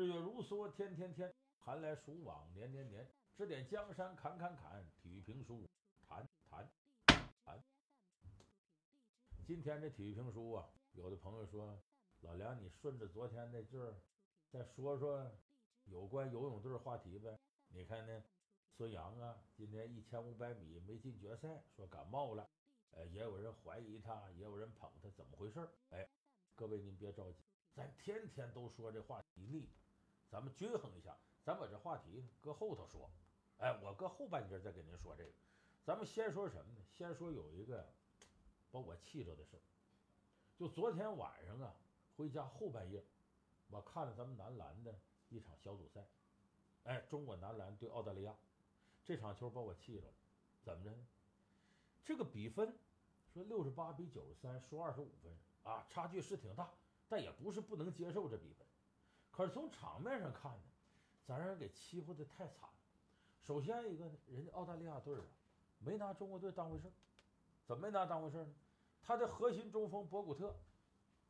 日月如梭，天天天；寒来暑往，年年年。指点江山，砍砍砍；体育评书，谈谈谈。今天这体育评书啊，有的朋友说，老梁，你顺着昨天那劲儿，再说说有关游泳队话题呗？你看呢，孙杨啊，今天一千五百米没进决赛，说感冒了。呃，也有人怀疑他，也有人捧他，怎么回事？哎，各位您别着急，咱天天都说这话题腻，咱们均衡一下，咱把这话题搁后头说。哎，我搁后半截再给您说这个。咱们先说什么呢？先说有一个把我气着的事，就昨天晚上啊，回家后半夜，我看了咱们男篮的一场小组赛。哎，中国男篮对澳大利亚这场球把我气着了，怎么着？这个比分说六十八比九十三，输二十五分啊，差距是挺大，但也不是不能接受这比分。可是从场面上看呢，咱让人给欺负的太惨。首先一个呢，人家澳大利亚队啊，没拿中国队当回事儿。怎么没拿当回事儿呢？他的核心中锋博古特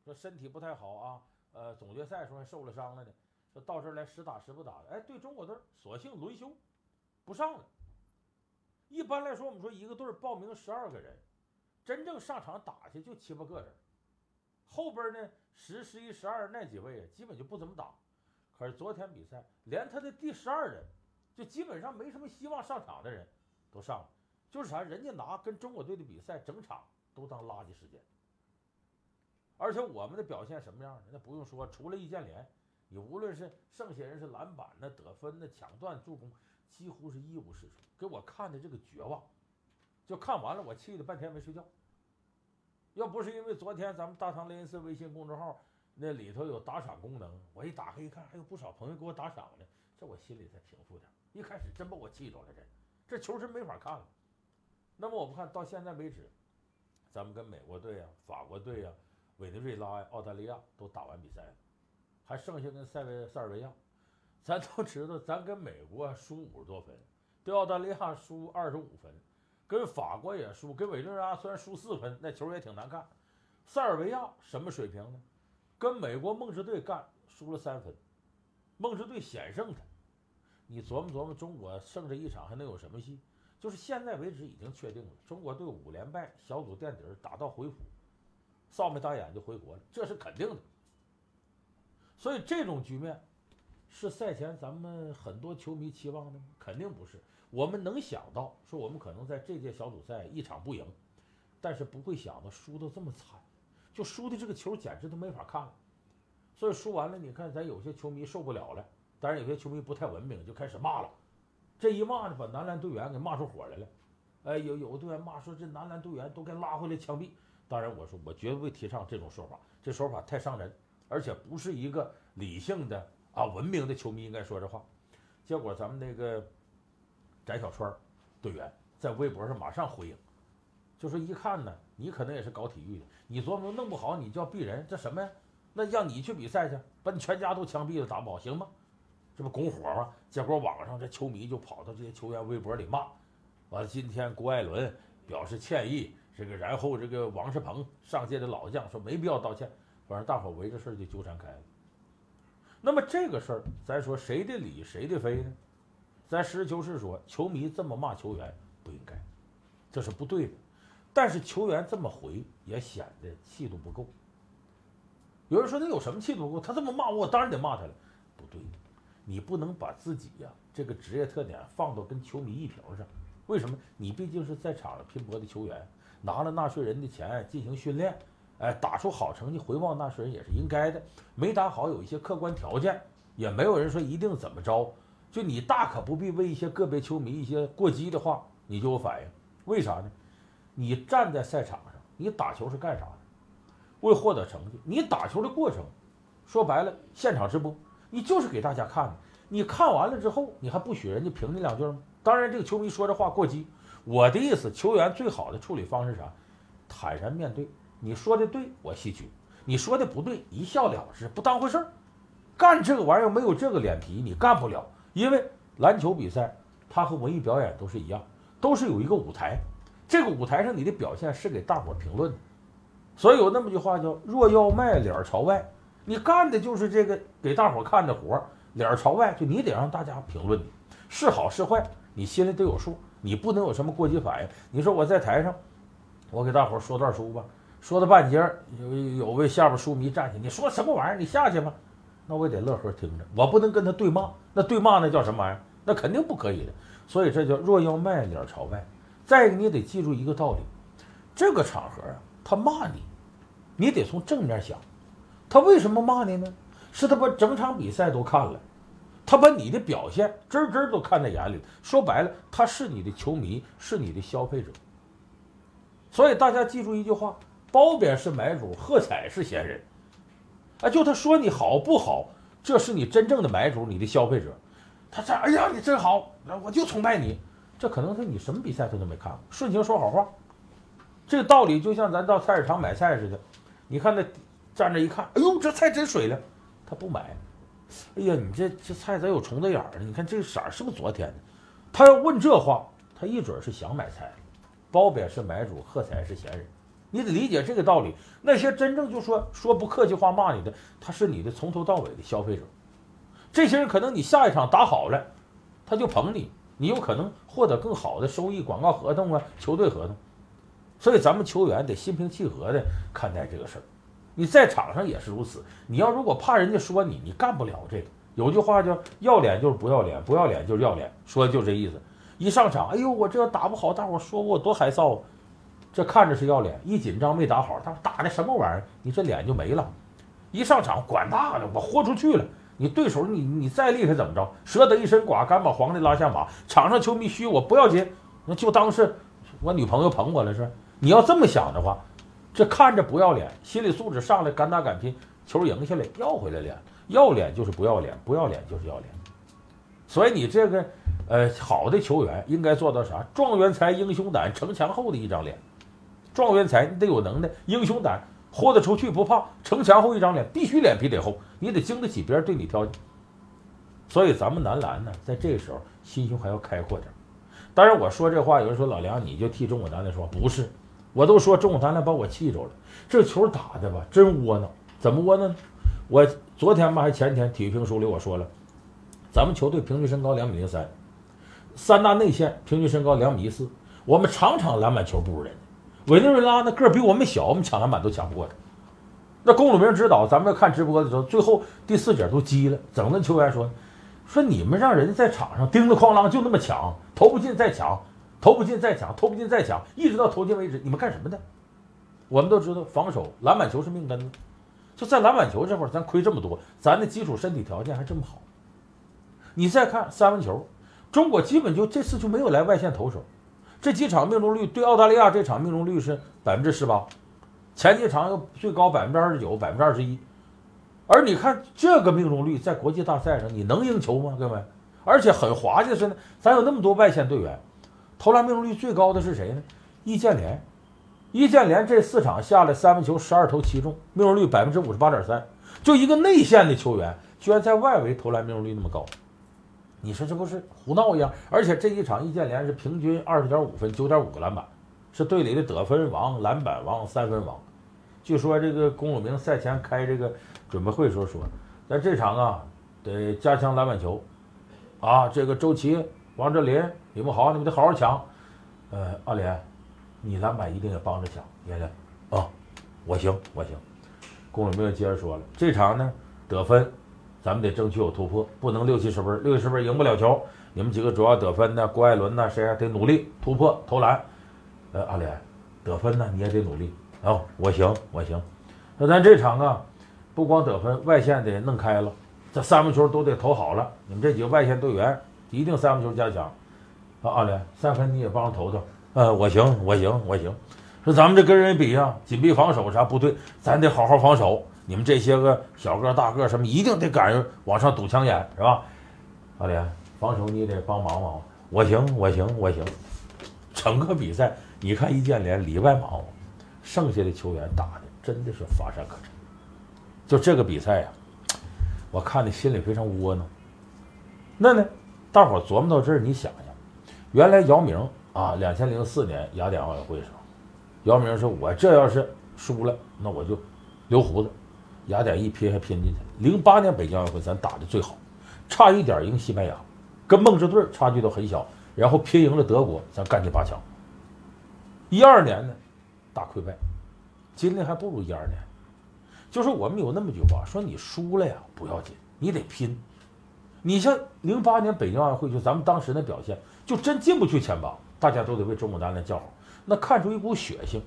说身体不太好啊，呃，总决赛时候还受了伤了呢，说到这儿来实打实不打的。哎，对中国队索性轮休，不上了。一般来说，我们说一个队报名十二个人，真正上场打去就七八个人，后边呢十、十一、十二那几位啊，基本就不怎么打。可是昨天比赛，连他的第十二人，就基本上没什么希望上场的人，都上了。就是啥，人家拿跟中国队的比赛整场都当垃圾时间。而且我们的表现什么样呢？那不用说，除了易建联，你无论是剩下人是篮板那、得分那、抢断、助攻。几乎是一无是处，给我看的这个绝望，就看完了，我气得半天没睡觉。要不是因为昨天咱们大唐雷音寺微信公众号那里头有打赏功能，我一打开一看，还有不少朋友给我打赏呢，这我心里才平复点。一开始真把我气着了，这这球是没法看了。那么我们看到现在为止，咱们跟美国队呀、法国队呀、委内瑞拉呀、澳大利亚都打完比赛了，还剩下跟塞维塞尔维亚。咱都知道，咱跟美国输五十多分，对澳大利亚输二十五分，跟法国也输，跟委内瑞拉虽然输四分，那球也挺难看。塞尔维亚什么水平呢？跟美国梦之队干输了三分，梦之队险胜他。你琢磨琢磨，中国胜这一场还能有什么戏？就是现在为止已经确定了，中国队五连败，小组垫底，打道回府，扫眉打眼就回国了，这是肯定的。所以这种局面。是赛前咱们很多球迷期望的吗？肯定不是。我们能想到说我们可能在这届小组赛一场不赢，但是不会想到输的这么惨，就输的这个球简直都没法看了。所以输完了，你看咱有些球迷受不了了，当然有些球迷不太文明，就开始骂了。这一骂呢，把男篮队员给骂出火来了。哎，有有的队员骂说这男篮队员都该拉回来枪毙。当然我说我绝不会提倡这种说法，这说法太伤人，而且不是一个理性的。啊，文明的球迷应该说这话，结果咱们那个翟小川队员在微博上马上回应，就说一看呢，你可能也是搞体育的，你琢磨弄不好你就要毙人，这什么呀？那让你去比赛去，把你全家都枪毙了，打不好行吗？这不拱火吗？结果网上这球迷就跑到这些球员微博里骂，完了今天郭艾伦表示歉意，这个然后这个王世鹏上届的老将说没必要道歉，反正大伙围着事儿就纠缠开了。那么这个事儿，咱说谁的理谁的非呢？咱实事求是说，球迷这么骂球员不应该，这是不对的。但是球员这么回也显得气度不够。有人说他有什么气度不够？他这么骂我，我当然得骂他了。不对，你不能把自己呀这个职业特点放到跟球迷一平上。为什么？你毕竟是在场上拼搏的球员，拿了纳税人的钱进行训练。哎，打出好成绩回报纳税人也是应该的。没打好有一些客观条件，也没有人说一定怎么着。就你大可不必为一些个别球迷一些过激的话，你就有反应。为啥呢？你站在赛场上，你打球是干啥的？为获得成绩。你打球的过程，说白了，现场直播，你就是给大家看的。你看完了之后，你还不许人家评你两句吗？当然，这个球迷说这话过激。我的意思，球员最好的处理方式是啥？坦然面对。你说的对，我吸取；你说的不对，一笑了之，不当回事儿。干这个玩意儿没有这个脸皮，你干不了。因为篮球比赛，它和文艺表演都是一样，都是有一个舞台。这个舞台上你的表现是给大伙评论的。所以有那么句话叫“若要卖脸朝外”，你干的就是这个给大伙看的活儿。脸朝外，就你得让大家评论是好是坏，你心里得有数，你不能有什么过激反应。你说我在台上，我给大伙说段书吧，说到半截儿，有有位下边书迷站起，你说什么玩意儿？你下去吧。那我也得乐呵听着，我不能跟他对骂，那对骂那叫什么玩意儿？那肯定不可以的。所以这叫若要卖脸朝外。再一个，你得记住一个道理，这个场合啊，他骂你，你得从正面想，他为什么骂你呢？是他把整场比赛都看了，他把你的表现真真都看在眼里。说白了，他是你的球迷，是你的消费者。所以大家记住一句话：褒贬是买主，喝彩是闲人。啊，就他说你好不好，这是你真正的买主，你的消费者。他这，哎呀，你真好，我就崇拜你。这可能是你什么比赛他都没看过，顺情说好话。这个道理就像咱到菜市场买菜似的，你看那站着一看，哎呦，这菜真水灵，他不买。哎呀，你这这菜咋有虫子眼儿呢？你看这个色儿是不是昨天的？他要问这话，他一准是想买菜。褒贬是买主，喝彩是闲人。你得理解这个道理。那些真正就说说不客气话骂你的，他是你的从头到尾的消费者。这些人可能你下一场打好了，他就捧你，你有可能获得更好的收益、广告合同啊、球队合同。所以咱们球员得心平气和的看待这个事儿。你在场上也是如此。你要如果怕人家说你，你干不了这个。有句话叫“要脸就是不要脸，不要脸就是要脸”，说的就这意思。一上场，哎呦，我这要打不好，大伙说我多害臊啊。这看着是要脸，一紧张没打好，他说打的什么玩意儿？你这脸就没了。一上场管大了，我豁出去了。你对手你你再厉害怎么着？舍得一身剐，敢把皇帝拉下马。场上球迷嘘我不要紧，那就当是我女朋友捧我了是。你要这么想的话，这看着不要脸，心理素质上来敢打敢拼，球赢下来要回来脸，要脸就是不要脸，不要脸就是要脸。所以你这个呃好的球员应该做到啥？状元才，英雄胆，城墙后的一张脸。状元才，你得有能耐；英雄胆，豁得出去不怕。城墙厚一张脸，必须脸皮得厚，你得经得起别人对你挑剔。所以咱们男篮呢，在这个时候心胸还要开阔点。当然，我说这话，有人说老梁你就替中国男篮说，不是，我都说中国男篮把我气着了。这球打的吧，真窝囊。怎么窝囊？我昨天吧，还前天，体育评书里我说了，咱们球队平均身高两米零三，三大内线平均身高两米一四，我们场场篮板球不如人。委内瑞拉那个儿比我们小，我们抢篮板都抢不过他。那龚鲁明指导，咱们看直播的时候，最后第四节都急了，整那球员说：“说你们让人家在场上叮当哐啷就那么抢，投不进再抢，投不进再抢，投不进再抢，一直到投进为止，你们干什么的？”我们都知道，防守篮板球是命根子，就在篮板球这块儿，咱亏这么多，咱的基础身体条件还这么好。你再看三分球，中国基本就这次就没有来外线投手。这几场命中率对澳大利亚这场命中率是百分之十八，前几场又最高百分之二十九、百分之二十一，而你看这个命中率在国际大赛上你能赢球吗？各位，而且很滑稽的是呢，咱有那么多外线队员，投篮命中率最高的是谁呢？易建联，易建联这四场下来三分球十二投七中，命中率百分之五十八点三，就一个内线的球员，居然在外围投篮命中率那么高。你说这不是胡闹一样？而且这一场易建联是平均二十点五分，九点五个篮板，是队里的得分王、篮板王、三分王。据说这个龚鲁明赛前开这个准备会时候说，在这场啊得加强篮板球，啊，这个周琦、王哲林，你们好，你们得好好抢。呃，阿联，你篮板一定要帮着抢，爷爷啊，我行，我行。龚鲁明接着说了，这场呢得分。咱们得争取有突破，不能六七十分，六七十分赢不了球。你们几个主要得分的，郭艾伦呢？谁还得努力突破投篮？呃，阿联，得分呢你也得努力啊！我行，我行。那咱这场啊，不光得分，外线得弄开了，这三分球都得投好了。你们这几个外线队员一定三分球加强啊！阿联，三分你也帮着投投。呃，我行，我行，我行。说咱们这跟人比啊，紧逼防守啥不对，咱得好好防守。你们这些个小个大个什么，一定得赶上往上堵枪眼，是吧？阿联，防守你得帮忙忙。我行，我行，我行。整个比赛，你看易建联里外忙活，剩下的球员打的真的是乏善可陈。就这个比赛呀，我看的心里非常窝囊。那呢，大伙琢磨到这儿，你想想，原来姚明啊，两千零四年雅典奥运会时候，姚明说：“我这要是输了，那我就留胡子。”雅典一拼还拼进去。零八年北京奥运会咱打的最好，差一点赢西班牙，跟梦之队差距都很小，然后拼赢了德国，咱干进八强。一二年呢，大溃败，今年还不如一二年。就是我们有那么句话说：“你输了呀不要紧，你得拼。”你像零八年北京奥运会，就咱们当时那表现，就真进不去前八，大家都得为中国男篮叫好。那看出一股血性，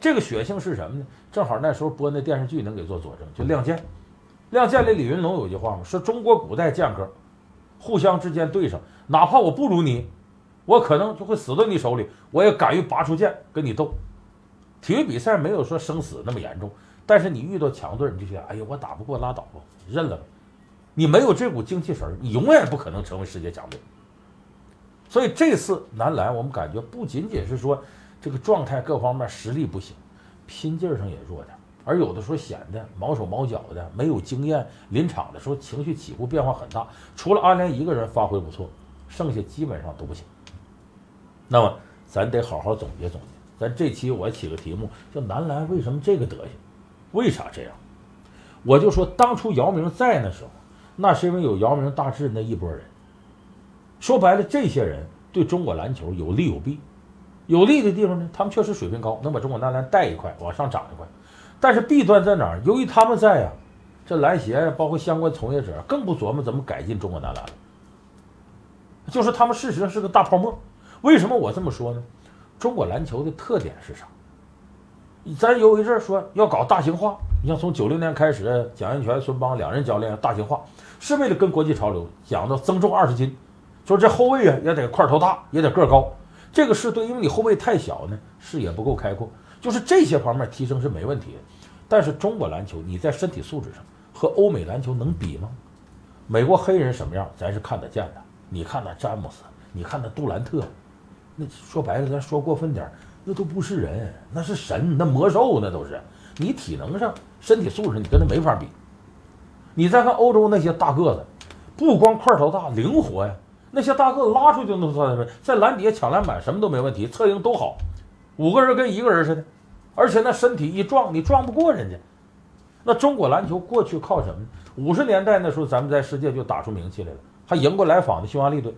这个血性是什么呢？正好那时候播那电视剧能给做佐证，就《亮剑》。《亮剑》里李云龙有句话嘛，说中国古代剑客互相之间对上，哪怕我不如你，我可能就会死在你手里，我也敢于拔出剑跟你斗。体育比赛没有说生死那么严重。但是你遇到强队，你就觉得哎呀，我打不过拉倒吧，认了吧。你没有这股精气神，你永远不可能成为世界强队。所以这次男篮，我们感觉不仅仅是说这个状态各方面实力不行，拼劲上也弱点，而有的时候显得毛手毛脚的，没有经验，临场的时候情绪起伏变化很大。除了阿联一个人发挥不错，剩下基本上都不行。那么咱得好好总结总结。咱这期我起个题目叫“男篮为什么这个德行”。为啥这样？我就说当初姚明在那时候，那是因为有姚明、大志那一拨人。说白了，这些人对中国篮球有利有弊。有利的地方呢，他们确实水平高，能把中国男篮带一块，往上涨一块。但是弊端在哪儿？由于他们在呀，这篮协包括相关从业者更不琢磨怎么改进中国男篮。就是他们事实上是个大泡沫。为什么我这么说呢？中国篮球的特点是啥？咱有一阵说要搞大型化，你像从九零年开始，蒋彦泉、孙邦两任教练大型化，是为了跟国际潮流，讲到增重二十斤，说这后卫啊也得块头大，也得个高，这个是对，因为你后卫太小呢，视野不够开阔，就是这些方面提升是没问题的。但是中国篮球你在身体素质上和欧美篮球能比吗？美国黑人什么样，咱是看得见的。你看那詹姆斯，你看那杜兰特，那说白了，咱说过分点。那都不是人，那是神，那魔兽，那都是。你体能上、身体素质，你跟他没法比。你再看欧洲那些大个子，不光块头大，灵活呀。那些大个子拉出去就能算在篮底下抢篮板什么都没问题，策应都好。五个人跟一个人似的，而且那身体一撞，你撞不过人家。那中国篮球过去靠什么？五十年代那时候，咱们在世界就打出名气来了，还赢过来访的匈牙利队。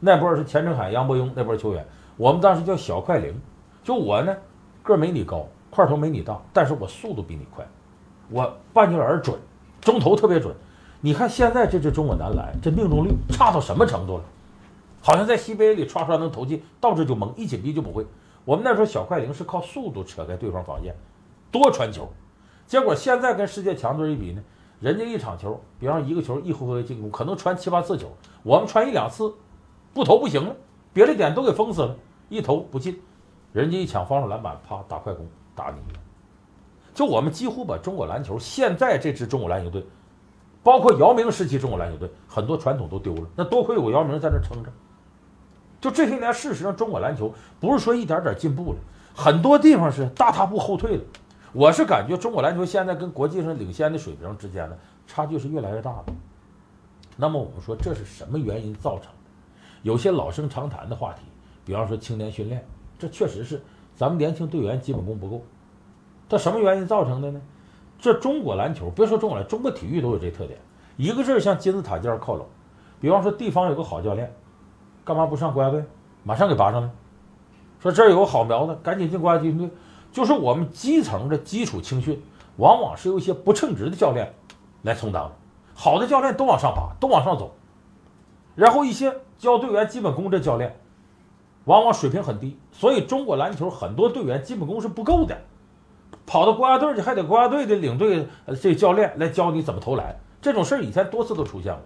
那波是钱成海、杨伯庸那波球员。我们当时叫小快灵，就我呢，个没你高，块头没你大，但是我速度比你快，我半截儿准，中投特别准。你看现在这支中国男篮，这命中率差到什么程度了？好像在 CBA 里唰唰能投进，到这就懵，一紧逼就不会。我们那时候小快灵是靠速度扯开对方防线，多传球。结果现在跟世界强队一比呢，人家一场球，比方一个球一回合进攻，可能传七八次球，我们传一两次，不投不行了。别的点都给封死了，一投不进，人家一抢防守篮板，啪打快攻打你。就我们几乎把中国篮球现在这支中国篮球队，包括姚明时期中国篮球队很多传统都丢了。那多亏有姚明在那撑着。就这些年，事实上中国篮球不是说一点点进步了，很多地方是大踏步后退了。我是感觉中国篮球现在跟国际上领先的水平之间的差距是越来越大的。那么我们说这是什么原因造成的？有些老生常谈的话题，比方说青年训练，这确实是咱们年轻队员基本功不够。这什么原因造成的呢？这中国篮球，别说中国篮，中国体育都有这特点。一个劲儿向金字塔尖靠拢。比方说地方有个好教练，干嘛不上国家队？马上给拔上来。说这儿有个好苗子，赶紧进国家军队。就是我们基层的基础青训，往往是由一些不称职的教练来充当。好的教练都往上拔，都往上走。然后一些教队员基本功的教练，往往水平很低，所以中国篮球很多队员基本功是不够的，跑到国家队去还得国家队的领队这教练来教你怎么投篮，这种事儿以前多次都出现过。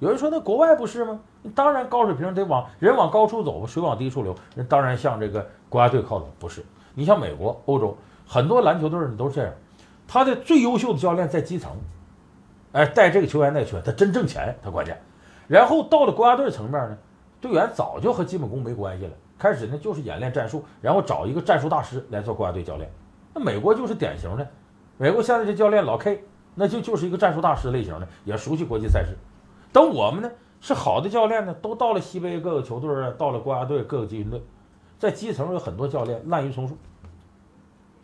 有人说那国外不是吗？当然高水平得往人往高处走，水往低处流，人当然向这个国家队靠拢。不是，你像美国、欧洲很多篮球队呢都是这样，他的最优秀的教练在基层，哎带这个球员那球员，他真挣钱，他关键。然后到了国家队层面呢，队员早就和基本功没关系了。开始呢就是演练战术，然后找一个战术大师来做国家队教练。那美国就是典型的，美国现在这教练老 K，那就就是一个战术大师类型的，也熟悉国际赛事。等我们呢是好的教练呢，都到了西北各个球队啊，到了国家队各个集训队，在基层有很多教练滥竽充数，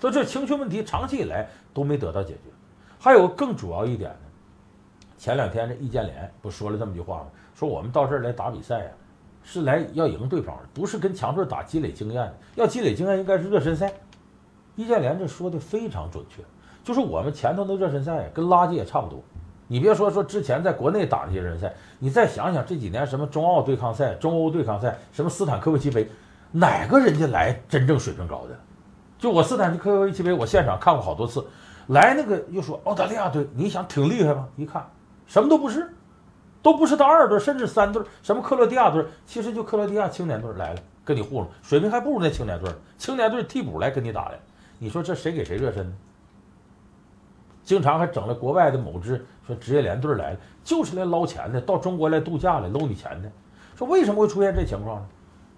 所以这青训问题长期以来都没得到解决。还有更主要一点呢，前两天这易建联不说了这么句话吗？说我们到这儿来打比赛啊，是来要赢对方的，不是跟强队打积累经验的。要积累经验应该是热身赛。易建联这说的非常准确，就是我们前头的热身赛跟垃圾也差不多。你别说说之前在国内打那些热身赛，你再想想这几年什么中澳对抗赛、中欧对抗赛，什么斯坦科维奇杯，哪个人家来真正水平高的？就我斯坦科维奇杯，我现场看过好多次，来那个又说澳大利亚队，你想挺厉害吧？一看什么都不是，都不是到二队甚至三队，什么克罗地亚队，其实就克罗地亚青年队来了跟你糊弄，水平还不如那青年队，青年队替补来跟你打的，你说这谁给谁热身呢？经常还整了国外的某支说职业联队来了，就是来捞钱的，到中国来度假来搂你钱的。说为什么会出现这情况呢？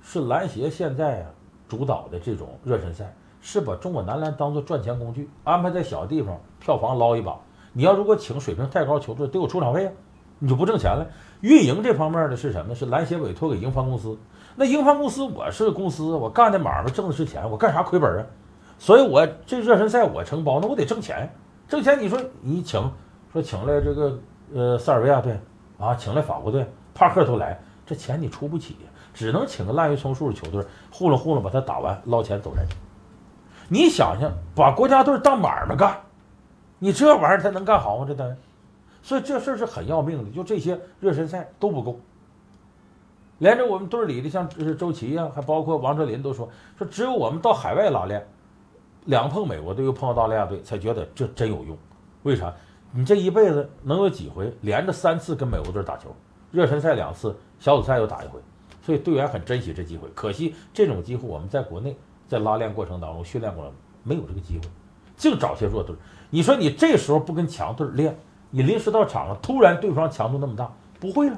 是篮协现在啊主导的这种热身赛，是把中国男篮当做赚钱工具，安排在小地方票房捞一把。你要如果请水平太高球队，得有出场费啊，你就不挣钱了。运营这方面的是什么？是篮协委托给英方公司。那英方公司我是公司，我干的买卖挣的是钱，我干啥亏本啊？所以我这热身赛我承包，那我得挣钱。挣钱，你说你请说请来这个呃塞尔维亚队啊，请来法国队，帕克都来，这钱你出不起，只能请个滥竽充数的球队糊弄糊弄，把他打完捞钱走人。你想想，把国家队当买卖干，你这玩意儿他能干好吗？这单，所以这事儿是很要命的。就这些热身赛都不够，连着我们队里的像周琦呀，还包括王哲林都说说，只有我们到海外拉练。两碰美国队又碰澳大利亚队，才觉得这真有用。为啥？你这一辈子能有几回连着三次跟美国队打球？热身赛两次，小组赛又打一回，所以队员很珍惜这机会。可惜这种机会我们在国内在拉练过程当中、训练过没有这个机会，净找些弱队。你说你这时候不跟强队练，你临时到场上，突然对方强度那么大，不会了。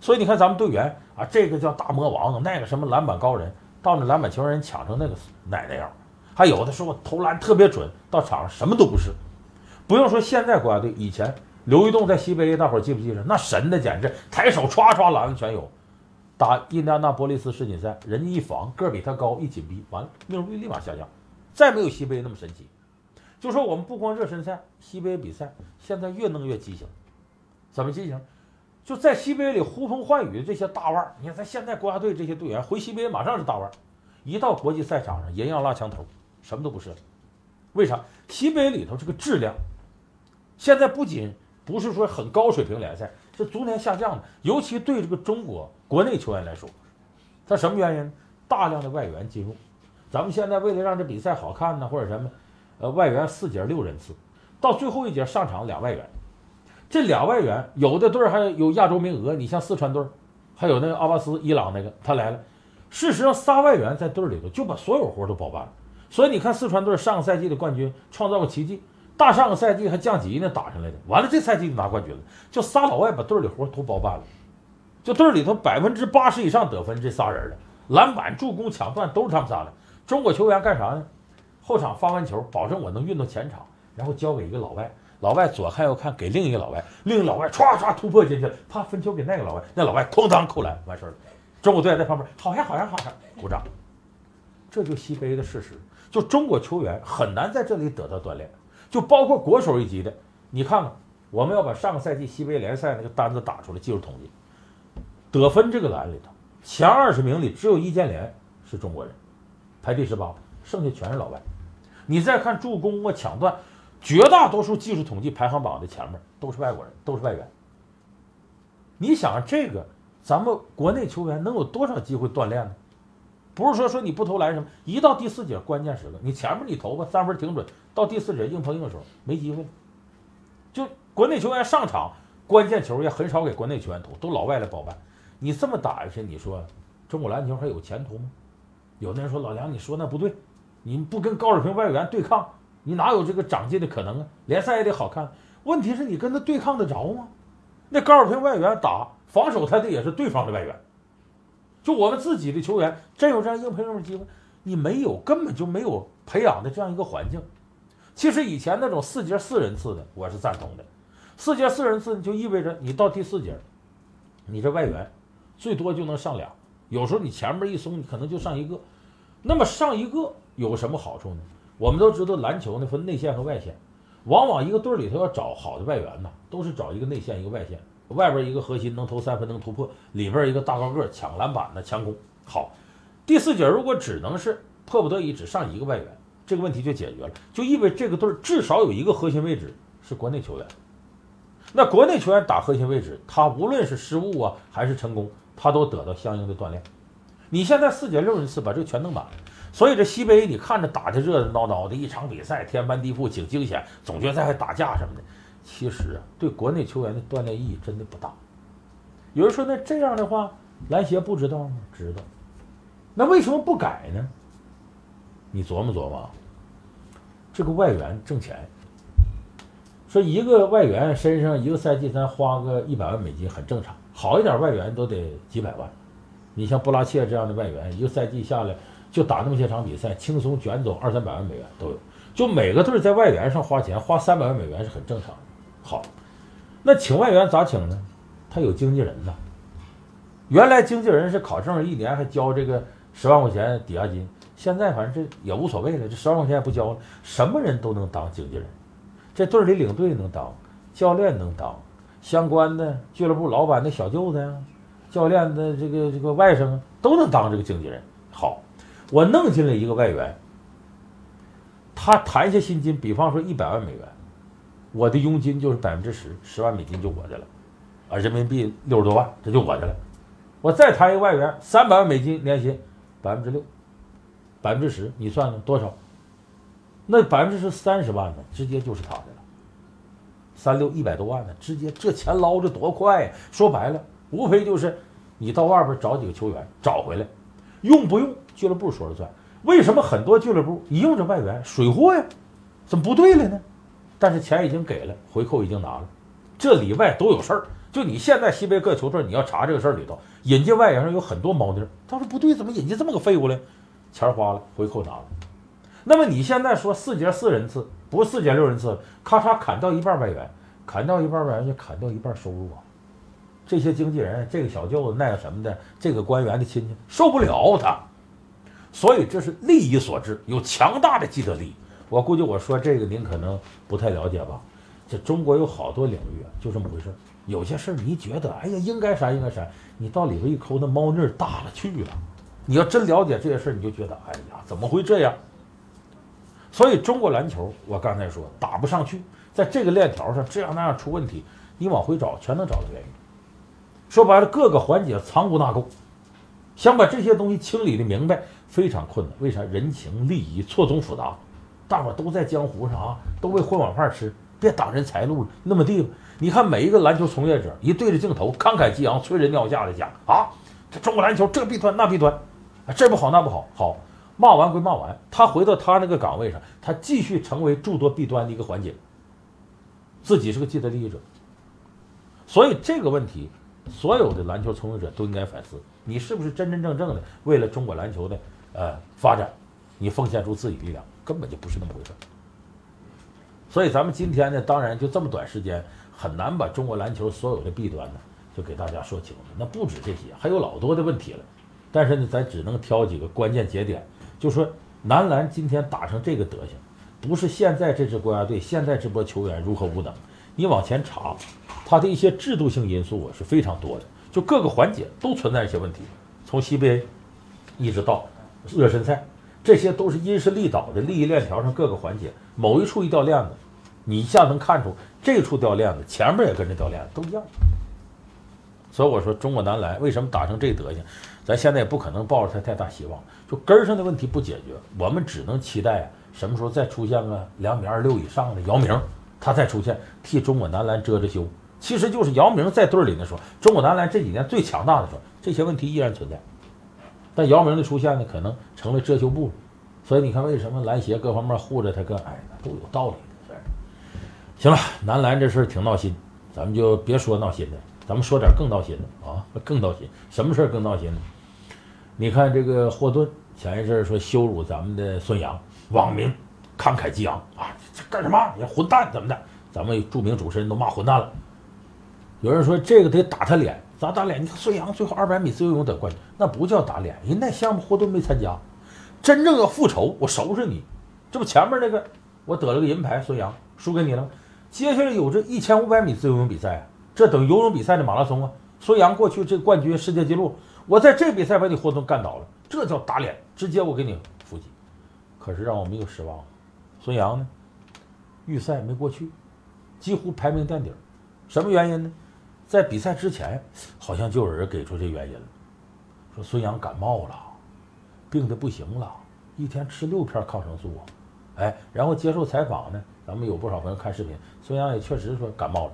所以你看咱们队员啊，这个叫大魔王，那个什么篮板高人，到那篮板球人抢成那个奶奶样。还有的时候投篮特别准，到场上什么都不是。不用说现在国家队，以前刘玉栋在西北，大伙儿记不记得？那神的简直，抬手歘歘篮子全有。打印第安纳波利斯世锦赛，人家一防个儿比他高，一紧逼，完了命中率立马下降，再没有西北那么神奇。就说我们不光热身赛，西北比赛现在越弄越畸形。怎么畸形？就在西北里呼风唤雨的这些大腕儿，你看咱现在国家队这些队员回西北马上是大腕儿，一到国际赛场上，人要拉枪头。什么都不是，为啥？西北里头这个质量，现在不仅不是说很高水平联赛，是逐年下降的。尤其对这个中国国内球员来说，他什么原因？大量的外援进入，咱们现在为了让这比赛好看呢，或者什么，呃，外援四节六人次，到最后一节上场俩外援，这俩外援有的队还有亚洲名额，你像四川队，还有那个阿巴斯伊朗那个他来了。事实上，仨外援在队里头就把所有活都包办了。所以你看，四川队上个赛季的冠军创造个奇迹，大上个赛季还降级呢，打上来的。完了，这赛季就拿冠军了，就仨老外把队里活都包办了，就队里头百分之八十以上得分，这仨人的，篮板、助攻、抢断都是他们仨的。中国球员干啥呢？后场发完球，保证我能运到前场，然后交给一个老外，老外左看右看，给另一个老外，另一个老外唰唰突破进去了，啪分球给那个老外，那老外哐当扣篮完事儿了。中国队在旁边，好呀好呀好呀，鼓掌。这就西杯的事实。就中国球员很难在这里得到锻炼，就包括国手一级的，你看看，我们要把上个赛季西北联赛那个单子打出来，技术统计，得分这个栏里头，前二十名里只有易建联是中国人，排第十八，剩下全是老外。你再看助攻啊、抢断，绝大多数技术统计排行榜的前面都是外国人，都是外援。你想这个，咱们国内球员能有多少机会锻炼呢？不是说说你不投篮什么，一到第四节关键时刻，你前面你投吧，三分挺准，到第四节硬碰硬的时候没机会。就国内球员上场，关键球也很少给国内球员投，都老外来包办。你这么打下去，你说中国篮球还有前途吗？有的人说老梁，你说那不对，你不跟高水平外援对抗，你哪有这个长进的可能啊？联赛也得好看。问题是你跟他对抗得着吗？那高水平外援打防守他的也是对方的外援。就我们自己的球员真有这样硬碰硬的机会，你没有，根本就没有培养的这样一个环境。其实以前那种四节四人次的，我是赞同的。四节四人次就意味着你到第四节，你这外援最多就能上俩，有时候你前面一松，你可能就上一个。那么上一个有什么好处呢？我们都知道篮球呢分内线和外线，往往一个队里头要找好的外援呢，都是找一个内线一个外线，外边一个核心能投三分能突破，里边一个大高个抢篮板的强攻。好，第四节如果只能是迫不得已只上一个外援，这个问题就解决了，就意味这个队至少有一个核心位置是国内球员。那国内球员打核心位置，他无论是失误啊还是成功，他都得到相应的锻炼。你现在四节六人次把这个全弄满，所以这西北你看着打的热热闹闹的一场比赛，天翻地覆挺惊险，总决赛还打架什么的，其实啊对国内球员的锻炼意义真的不大。有人说那这样的话，篮协不知道吗？知道。那为什么不改呢？你琢磨琢磨，这个外援挣钱。说一个外援身上一个赛季咱花个一百万美金很正常，好一点外援都得几百万。你像布拉切这样的外援，一个赛季下来就打那么些场比赛，轻松卷走二三百万美元都有。就每个队在外援上花钱，花三百万美元是很正常的。好，那请外援咋请呢？他有经纪人呐。原来经纪人是考证一年还交这个十万块钱抵押金，现在反正这也无所谓了，这十万块钱也不交了，什么人都能当经纪人。这队里领队能当，教练能当，相关的俱乐部老板的小舅子呀，教练的这个这个外甥都能当这个经纪人。好，我弄进来一个外援，他谈下薪金，比方说一百万美元，我的佣金就是百分之十，十万美金就我的了，啊，人民币六十多万，这就我的了。我再谈一个外援，三百万美金年薪，百分之六，百分之十，你算算多少？那百分之是三十万呢，直接就是他的了。三六一百多万呢，直接这钱捞着多快呀！说白了，无非就是你到外边找几个球员找回来，用不用俱乐部说了算。为什么很多俱乐部一用这外援水货呀？怎么不对了呢？但是钱已经给了，回扣已经拿了，这里外都有事儿。就你现在西北各球队，你要查这个事儿里头，引进外援上有很多猫腻。他说不对，怎么引进这么个废物呢？钱花了，回扣拿了。那么你现在说四节四人次，不是四节六人次，咔嚓砍掉一半外援，砍掉一半外援就砍掉一半收入啊！这些经纪人、这个小舅子、那个什么的，这个官员的亲戚受不了他，所以这是利益所致，有强大的既得利益。我估计我说这个您可能不太了解吧？这中国有好多领域啊，就这么回事儿。有些事儿你觉得，哎呀，应该啥应该啥，你到里边一抠，那猫腻儿大了去了。你要真了解这些事儿，你就觉得，哎呀，怎么会这样？所以中国篮球，我刚才说打不上去，在这个链条上这样那样出问题，你往回找全能找到原因。说白了，各个环节藏污纳垢，想把这些东西清理的明白非常困难。为啥？人情利益错综复杂，大伙都在江湖上啊，都为混碗饭吃，别挡人财路了。那么地方，你看每一个篮球从业者一对着镜头慷慨激昂、催人尿下的讲啊，这中国篮球这弊端那弊端，这不好那不好，好。骂完归骂完，他回到他那个岗位上，他继续成为诸多弊端的一个环节。自己是个既得利益者，所以这个问题，所有的篮球从业者都应该反思：你是不是真真正正的为了中国篮球的呃发展，你奉献出自己力量，根本就不是那么回事。所以咱们今天呢，当然就这么短时间，很难把中国篮球所有的弊端呢，就给大家说清楚。那不止这些，还有老多的问题了。但是呢，咱只能挑几个关键节点。就说男篮今天打成这个德行，不是现在这支国家队、现在这波球员如何无能。你往前查，他的一些制度性因素是非常多的，就各个环节都存在一些问题。从 CBA 一直到热身赛，这些都是因势利导的利益链条上各个环节，某一处一掉链子，你一下能看出这处掉链子，前面也跟着掉链子，都一样。所以我说，中国男篮为什么打成这德行？咱现在也不可能抱着他太大希望，就根上的问题不解决，我们只能期待，什么时候再出现个两米二六以上的姚明，他再出现替中国男篮遮遮羞。其实就是姚明在队里的时候，中国男篮这几年最强大的时候，这些问题依然存在。但姚明的出现呢，可能成了遮羞布。所以你看，为什么篮协各方面护着他，个哎，都有道理的。行了，男篮这事挺闹心，咱们就别说闹心的，咱们说点更闹心的啊，更闹心。什么事更闹心呢？你看这个霍顿前一阵说羞辱咱们的孙杨，网民慷慨激昂啊，这干什么？你混蛋怎么的？咱们著名主持人都骂混蛋了。有人说这个得打他脸，咋打脸？你看孙杨最后二百米自由泳得冠军，那不叫打脸，人那项目霍顿没参加。真正要复仇，我收拾你。这不前面那个我得了个银牌，孙杨输给你了。接下来有这一千五百米自由泳比赛，这等游泳比赛的马拉松啊。孙杨过去这冠军世界纪录，我在这比赛把你活动干倒了，这叫打脸，直接我给你伏击。可是让我没有失望，孙杨呢，预赛没过去，几乎排名垫底。什么原因呢？在比赛之前，好像就有人给出这原因了，说孙杨感冒了，病的不行了，一天吃六片抗生素啊。哎，然后接受采访呢，咱们有不少朋友看视频，孙杨也确实说感冒了。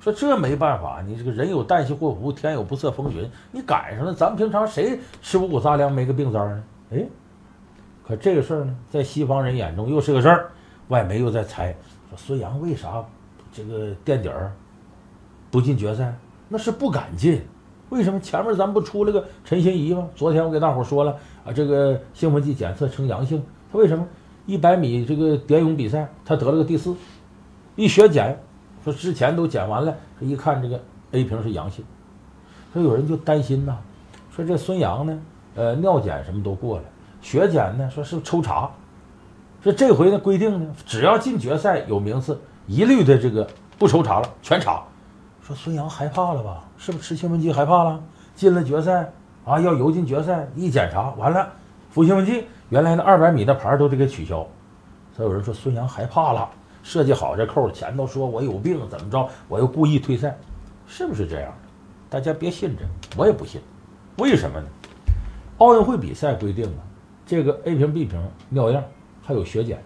说这没办法，你这个人有旦夕祸福，天有不测风云，你赶上了。咱们平常谁吃五谷杂粮没个病灾呢？哎，可这个事儿呢，在西方人眼中又是个事儿。外媒又在猜，说孙杨为啥这个垫底儿不进决赛？那是不敢进。为什么前面咱不出了个陈欣怡吗？昨天我给大伙说了啊，这个兴奋剂检测呈阳性。他为什么一百米这个蝶泳比赛他得了个第四？一血检。说之前都检完了，这一看这个 A 瓶是阳性，说有人就担心呐，说这孙杨呢，呃，尿检什么都过了，血检呢说是抽查，说这回呢规定呢，只要进决赛有名次，一律的这个不抽查了，全查。说孙杨害怕了吧？是不是吃兴奋剂害怕了？进了决赛啊，要游进决赛，一检查完了，服兴奋剂，原来那二百米的牌都得给取消。所以有人说孙杨害怕了。设计好这扣，前头说我有病怎么着，我又故意退赛，是不是这样？大家别信这个，我也不信。为什么呢？奥运会比赛规定啊，这个 A 瓶、B 瓶尿样还有血检，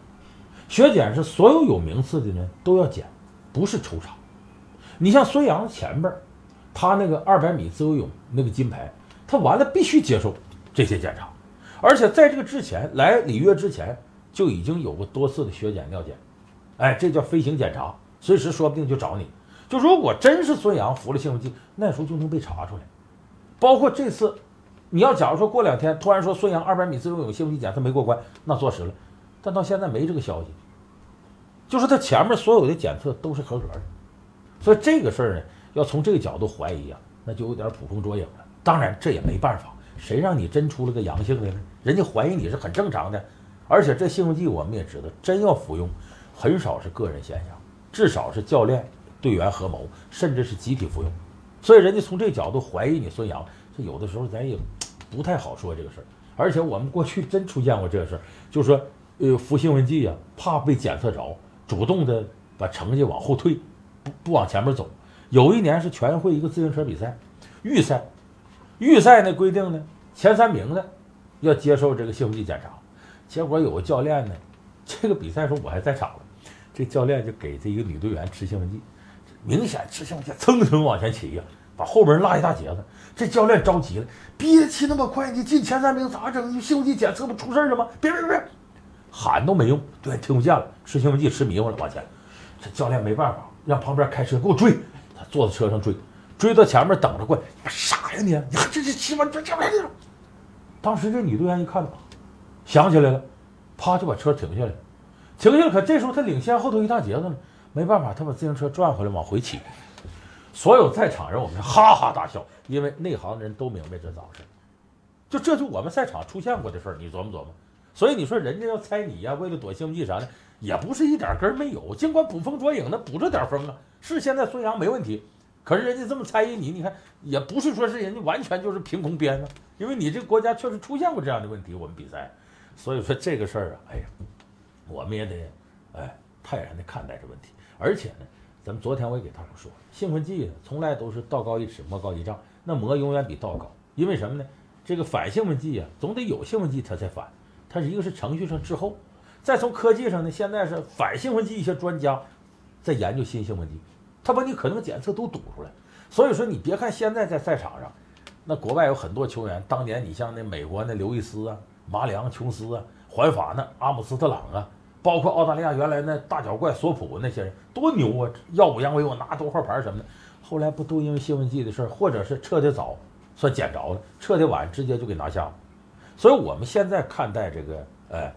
血检是所有有名次的人都要检，不是抽查。你像孙杨前边，他那个二百米自由泳那个金牌，他完了必须接受这些检查，而且在这个之前来里约之前就已经有过多次的血检、尿检。哎，这叫飞行检查，随时说不定就找你。就如果真是孙杨服了兴奋剂，那时候就能被查出来。包括这次，你要假如说过两天突然说孙杨二百米自由泳兴奋剂检测没过关，那坐实了。但到现在没这个消息，就是他前面所有的检测都是合格的。所以这个事儿呢，要从这个角度怀疑啊，那就有点捕风捉影了。当然这也没办法，谁让你真出了个阳性的呢？人家怀疑你是很正常的。而且这兴奋剂我们也知道，真要服用。很少是个人现象，至少是教练、队员合谋，甚至是集体服用。所以人家从这角度怀疑你孙杨，这有的时候咱也不太好说这个事儿。而且我们过去 真出现过这个事儿，就是说，呃，服兴奋剂啊，怕被检测着，主动的把成绩往后退，不不往前面走。有一年是全运会一个自行车比赛预赛，预赛呢规定呢，前三名的要接受这个兴奋剂检查，结果有个教练呢。这个比赛时候我还在场呢，这教练就给这一个女队员吃兴奋剂，明显吃兴奋剂蹭蹭往前骑呀，把后边人拉一大截子。这教练着急了，别骑那么快，你进前三名咋整？你兴奋剂检测不出事了吗？别别别，喊都没用，对听不见了，吃兴奋剂吃迷糊了，往前。这教练没办法，让旁边开车给我追，他坐在车上追，追到前面等着过来。傻呀你，你这这骑马这这玩意。当时这女队员一看，想起来了。啪就把车停下来，停下来。可这时候他领先后头一大截子呢，没办法，他把自行车转回来往回骑。所有在场人我们哈哈大笑，因为内行的人都明白这咋回事。就这就我们赛场出现过的事儿，你琢磨琢磨。所以你说人家要猜你呀，为了躲兴奋剂啥的，也不是一点根儿没有。尽管捕风捉影的捕着点风啊，是现在孙杨没问题，可是人家这么猜疑你，你看也不是说是人家完全就是凭空编的，因为你这个国家确实出现过这样的问题，我们比赛。所以说这个事儿啊，哎呀，我们也得哎泰然的看待这问题。而且呢，咱们昨天我也给大伙说，兴奋剂从来都是道高一尺，魔高一丈。那魔永远比道高，因为什么呢？这个反兴奋剂啊，总得有兴奋剂它才反。它是一个是程序上滞后，再从科技上呢，现在是反兴奋剂一些专家在研究新兴奋剂，他把你可能检测都堵出来。所以说你别看现在在赛场上，那国外有很多球员，当年你像那美国那刘易斯啊。马里昂·琼斯啊，环法那阿姆斯特朗啊，包括澳大利亚原来那大脚怪索普那些人多牛啊！耀武扬威，我拿多号牌什么的。后来不都因为兴奋剂的事儿，或者是撤的早算捡着了，撤的晚直接就给拿下了。所以我们现在看待这个，呃，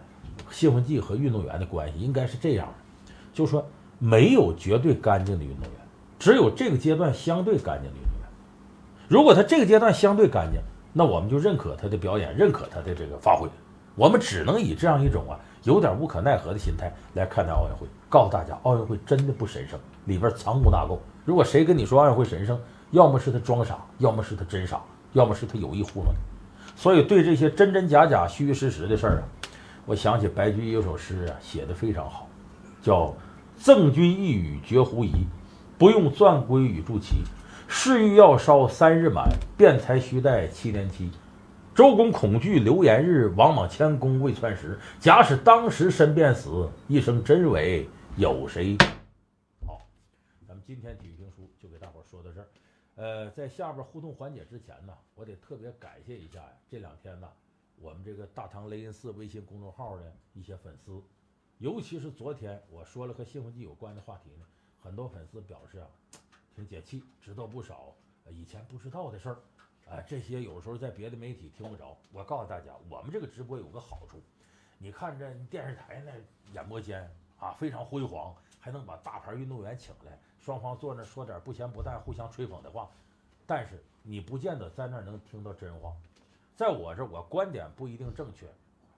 兴奋剂和运动员的关系应该是这样的，就是说没有绝对干净的运动员，只有这个阶段相对干净的运动员。如果他这个阶段相对干净。那我们就认可他的表演，认可他的这个发挥，我们只能以这样一种啊有点无可奈何的心态来看待奥运会，告诉大家，奥运会真的不神圣，里边藏污纳垢。如果谁跟你说奥运会神圣，要么是他装傻，要么是他真傻，要么是他有意糊弄你。所以对这些真真假假、虚虚实实的事儿啊，我想起白居易有首诗啊，写的非常好，叫“赠君一语绝狐疑，不用钻龟与祝齐。誓欲要烧三日满，辩才须待七年期。周公恐惧流言日，王莽谦恭未篡时。假使当时身便死，一生真伪有谁？”好，咱们今天体育评书就给大伙说到这儿。呃，在下边互动环节之前呢，我得特别感谢一下，这两天呢，我们这个大唐雷音寺微信公众号的一些粉丝，尤其是昨天我说了和兴奋剂有关的话题呢，很多粉丝表示啊，挺解气，知道不少以前不知道的事儿，哎、这些有时候在别的媒体听不着。我告诉大家，我们这个直播有个好处，你看这电视台那演播间啊，非常辉煌，还能把大牌运动员请来，双方坐那说点不咸不淡、互相吹捧的话，但是你不见得在那儿能听到真话。在我这，我观点不一定正确，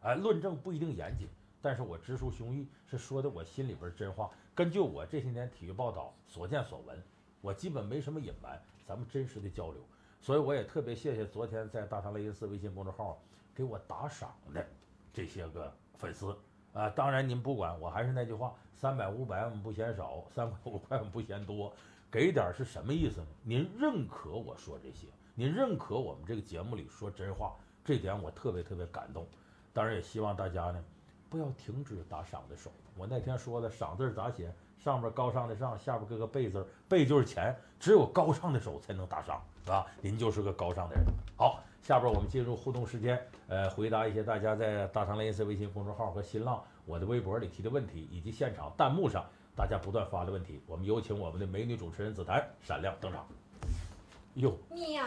哎，论证不一定严谨，但是我直抒胸臆，是说的我心里边真话。根据我这些年体育报道所见所闻，我基本没什么隐瞒，咱们真实的交流。所以我也特别谢谢昨天在大唐雷音寺微信公众号给我打赏的这些个粉丝啊。当然您不管，我还是那句话，三百五百我们不嫌少，三块五块我们不嫌多，给点是什么意思呢？您认可我说这些，您认可我们这个节目里说真话，这点我特别特别感动。当然也希望大家呢，不要停止打赏的手。我那天说的，赏字咋写？上边高尚的上，下边搁个贝字儿，贝就是钱，只有高尚的手才能打赏，是吧？您就是个高尚的人。好，下边我们进入互动时间，呃，回答一些大家在大唐雷音寺微信公众号和新浪我的微博里提的问题，以及现场弹幕上大家不断发的问题。我们有请我们的美女主持人紫檀闪亮登场。哟，喵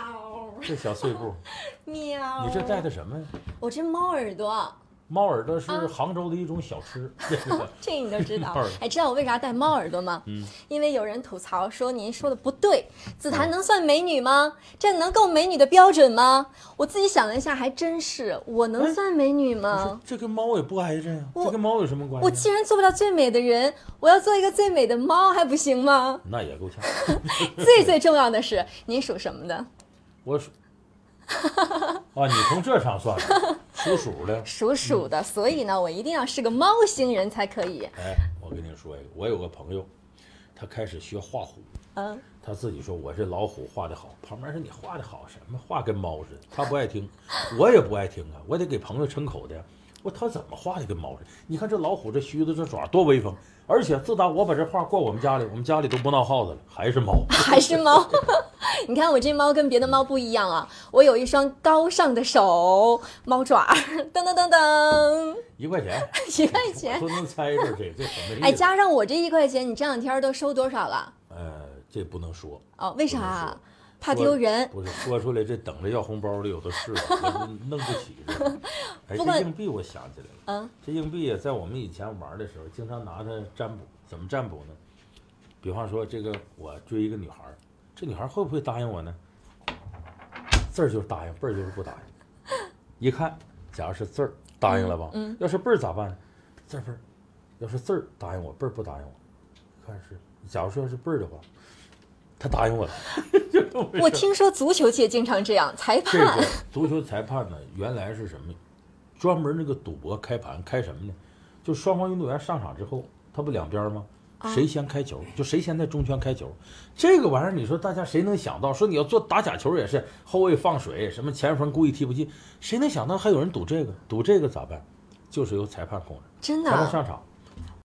这小碎步，喵！你这戴的什么呀？我这猫耳朵，猫耳朵是啊杭州的一种小吃，这你都知道。哎，知道我为啥戴猫耳朵吗？嗯，因为有人吐槽说您说的不对，紫檀能算美女吗？这能够美女的标准吗？我自己想了一下，还真是，我能哎算美女吗？这跟猫也不挨着呀，这跟猫有什么关系？我既然做不了最美的人，我要做一个最美的猫还不行吗？那也够呛。最最重要的是，您属什么的？我属 啊，你从这上算的，属鼠的。属鼠的，所以呢，我一定要是个猫星人才可以。哎，我跟你说一个，我有个朋友，他开始学画虎，嗯，他自己说我这老虎画的好，旁边说你画的好什么，画跟猫似的，他不爱听，我也不爱听啊，我得给朋友撑口的呀。我他怎么画的跟猫似的？你看这老虎这须子这爪多威风，而且自打我把这画挂我们家里，我们家里都不闹耗子了，还是猫。还是猫。你看我这猫跟别的猫不一样啊，我有一双高尚的手，猫爪，噔噔噔噔，一块钱，一块钱都。能猜着这这什么？哎，加上我这一块钱，你这两天都收多少了？呃，这不能说，哦，为啥？怕丢人。不是说出来，这等着要红包的有的是，弄不起这。哎，这硬币我想起来了，嗯，这硬币啊，在我们以前玩的时候，经常拿它占卜。怎么占卜呢？比方说，这个我追一个女孩，这女孩会不会答应我呢？字儿就是答应，辈儿就是不答应。一看，假如是字儿答应了吧？嗯嗯要是辈儿咋办呢？字儿，要是字儿答应我，辈儿不答应我。看是，假如说要是辈儿的话，他答应我了。我听说足球界经常这样，裁这判个足球裁判呢，原来是什么？专门那个赌博开盘开什么呢？就双方运动员上场之后，他不两边吗？啊谁先开球，就谁先在中圈开球。这个玩意儿，你说大家谁能想到？说你要做打假球也是后卫放水，什么前锋故意踢不进，谁能想到还有人赌这个？赌这个咋办？就是由裁判控制，真的啊。裁判上场，